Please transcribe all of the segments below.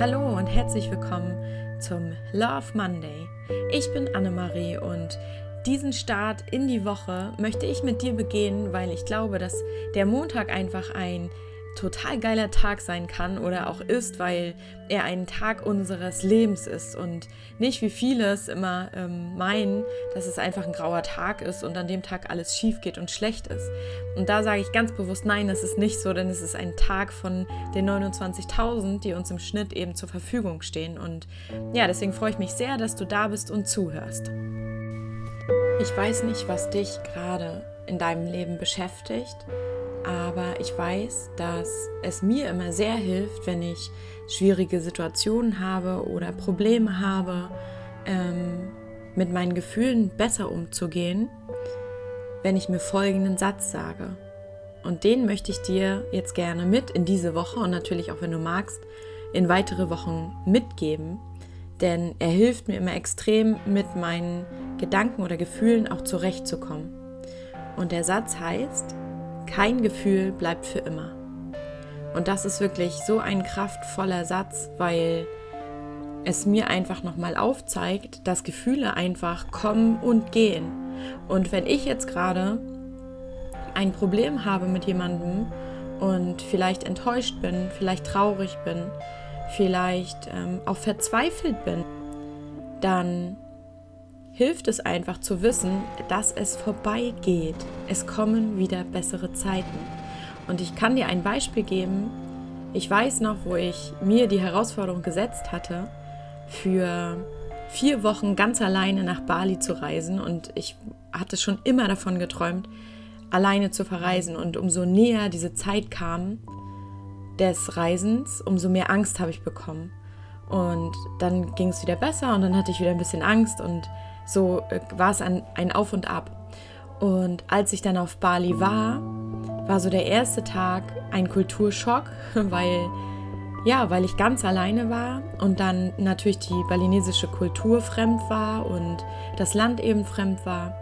Hallo und herzlich willkommen zum Love Monday. Ich bin Annemarie und diesen Start in die Woche möchte ich mit dir begehen, weil ich glaube, dass der Montag einfach ein total geiler Tag sein kann oder auch ist, weil er ein Tag unseres Lebens ist und nicht wie viele es immer ähm, meinen, dass es einfach ein grauer Tag ist und an dem Tag alles schief geht und schlecht ist. Und da sage ich ganz bewusst, nein, das ist nicht so, denn es ist ein Tag von den 29.000, die uns im Schnitt eben zur Verfügung stehen. Und ja, deswegen freue ich mich sehr, dass du da bist und zuhörst. Ich weiß nicht, was dich gerade in deinem Leben beschäftigt aber ich weiß, dass es mir immer sehr hilft, wenn ich schwierige Situationen habe oder Probleme habe, ähm, mit meinen Gefühlen besser umzugehen, wenn ich mir folgenden Satz sage. Und den möchte ich dir jetzt gerne mit in diese Woche und natürlich auch, wenn du magst, in weitere Wochen mitgeben. Denn er hilft mir immer extrem, mit meinen Gedanken oder Gefühlen auch zurechtzukommen. Und der Satz heißt, kein Gefühl bleibt für immer. Und das ist wirklich so ein kraftvoller Satz, weil es mir einfach nochmal aufzeigt, dass Gefühle einfach kommen und gehen. Und wenn ich jetzt gerade ein Problem habe mit jemandem und vielleicht enttäuscht bin, vielleicht traurig bin, vielleicht ähm, auch verzweifelt bin, dann hilft es einfach zu wissen, dass es vorbeigeht. Es kommen wieder bessere Zeiten. Und ich kann dir ein Beispiel geben. Ich weiß noch, wo ich mir die Herausforderung gesetzt hatte, für vier Wochen ganz alleine nach Bali zu reisen. Und ich hatte schon immer davon geträumt, alleine zu verreisen. Und umso näher diese Zeit kam des Reisens, umso mehr Angst habe ich bekommen. Und dann ging es wieder besser und dann hatte ich wieder ein bisschen Angst und so äh, war es ein, ein Auf und Ab. Und als ich dann auf Bali war, war so der erste Tag ein Kulturschock, weil ja, weil ich ganz alleine war und dann natürlich die balinesische Kultur fremd war und das Land eben fremd war.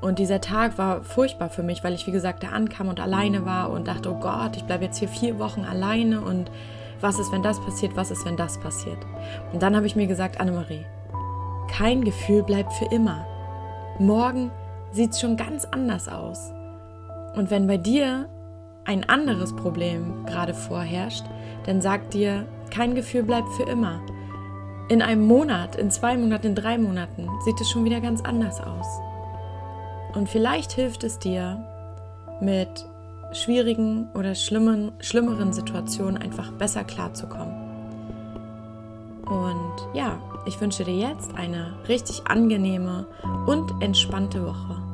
Und dieser Tag war furchtbar für mich, weil ich, wie gesagt, da ankam und alleine war und dachte, oh Gott, ich bleibe jetzt hier vier Wochen alleine und was ist, wenn das passiert, was ist, wenn das passiert. Und dann habe ich mir gesagt, Annemarie, kein Gefühl bleibt für immer. Morgen sieht es schon ganz anders aus. Und wenn bei dir ein anderes Problem gerade vorherrscht, dann sag dir, kein Gefühl bleibt für immer. In einem Monat, in zwei Monaten, in drei Monaten sieht es schon wieder ganz anders aus. Und vielleicht hilft es dir, mit schwierigen oder schlimmen, schlimmeren Situationen einfach besser klarzukommen. Und ja, ich wünsche dir jetzt eine richtig angenehme und entspannte Woche.